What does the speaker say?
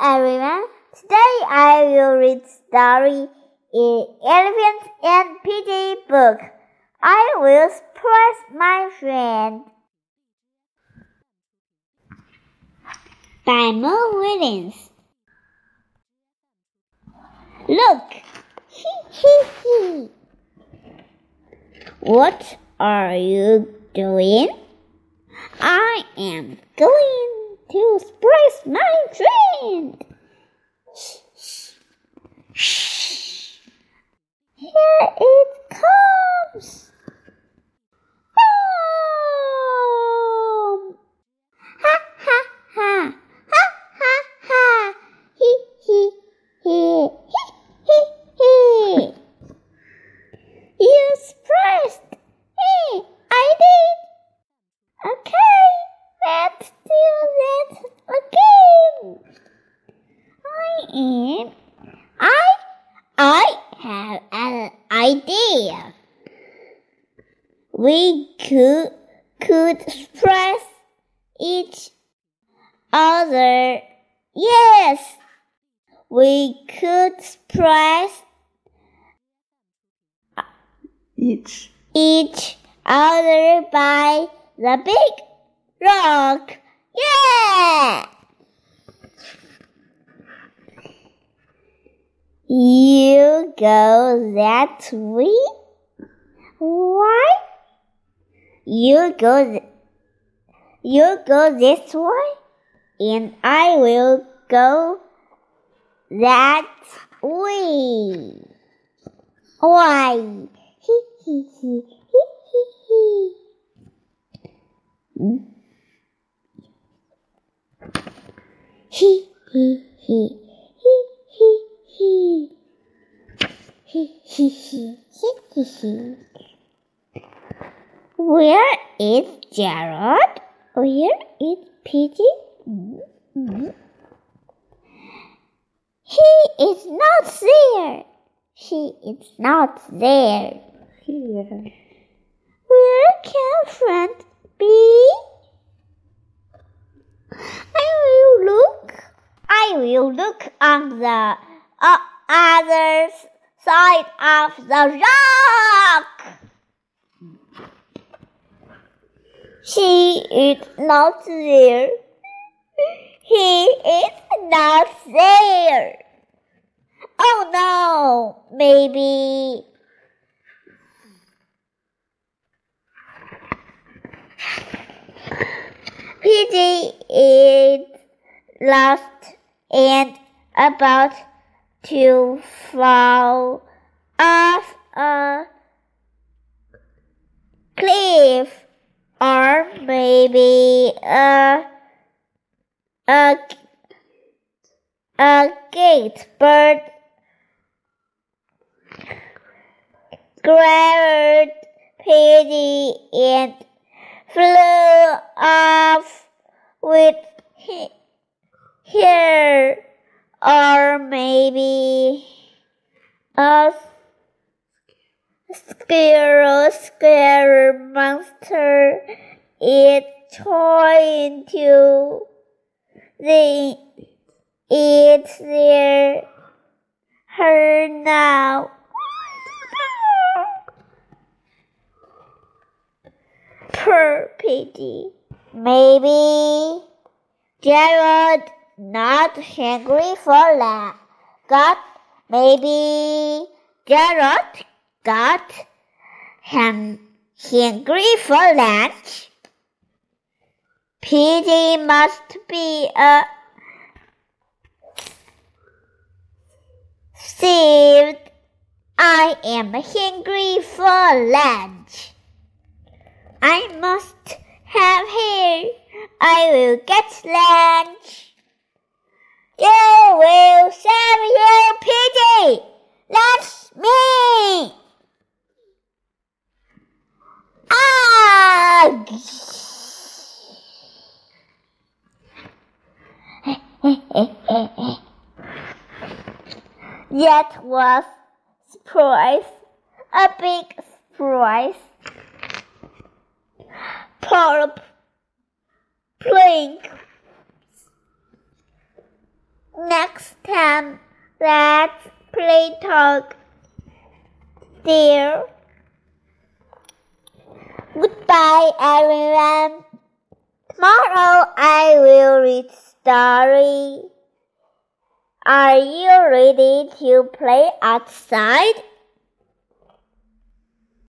everyone. Today I will read story in Elephant and Piggie book. I will surprise my friend. By Mo Willems. Look, hee hee hee. What are you doing? I am going to surprise my friend. Shh. Here it comes. Boom! Ha ha ha! Ha ha ha! Hee hee hee! Hee hee hee! You surprised me! I did! Okay, let's do that again. I am. I. I have an idea. We could could press each other. Yes, we could press each each other by the big rock. Yeah! You go that way? Why? You go you go this way and I will go that way. Why? Hee hee hee hee hee hee. Hmm? Hee hee hee hee hee hee. Hee hee hee hee hee hee. Where is Gerald? Where is Piggie? Hmm, hmm. He is not there. He is not there. here. Where can friend be? I will look. I will look on the uh, other side of the rock. She is not there. He is not there. Oh no, maybe. Piggie is lost and about to fall off a cliff or maybe a a a gate bird grabbed Piggie and flew off with her or maybe a squirrel square monster is trying to the eat their her now. Poor Piggie. Maybe Gerald not hungry for that. Got maybe Gerald got hung, hungry for lunch. Piggie must be a saved. I am hungry for lunch. I must have here. I will get lunch. You will serve your that was surprise, a big surprise. Poor Plink Next time, let's play talk. Dear. Goodbye, everyone. Tomorrow I will read story. Are you ready to play outside?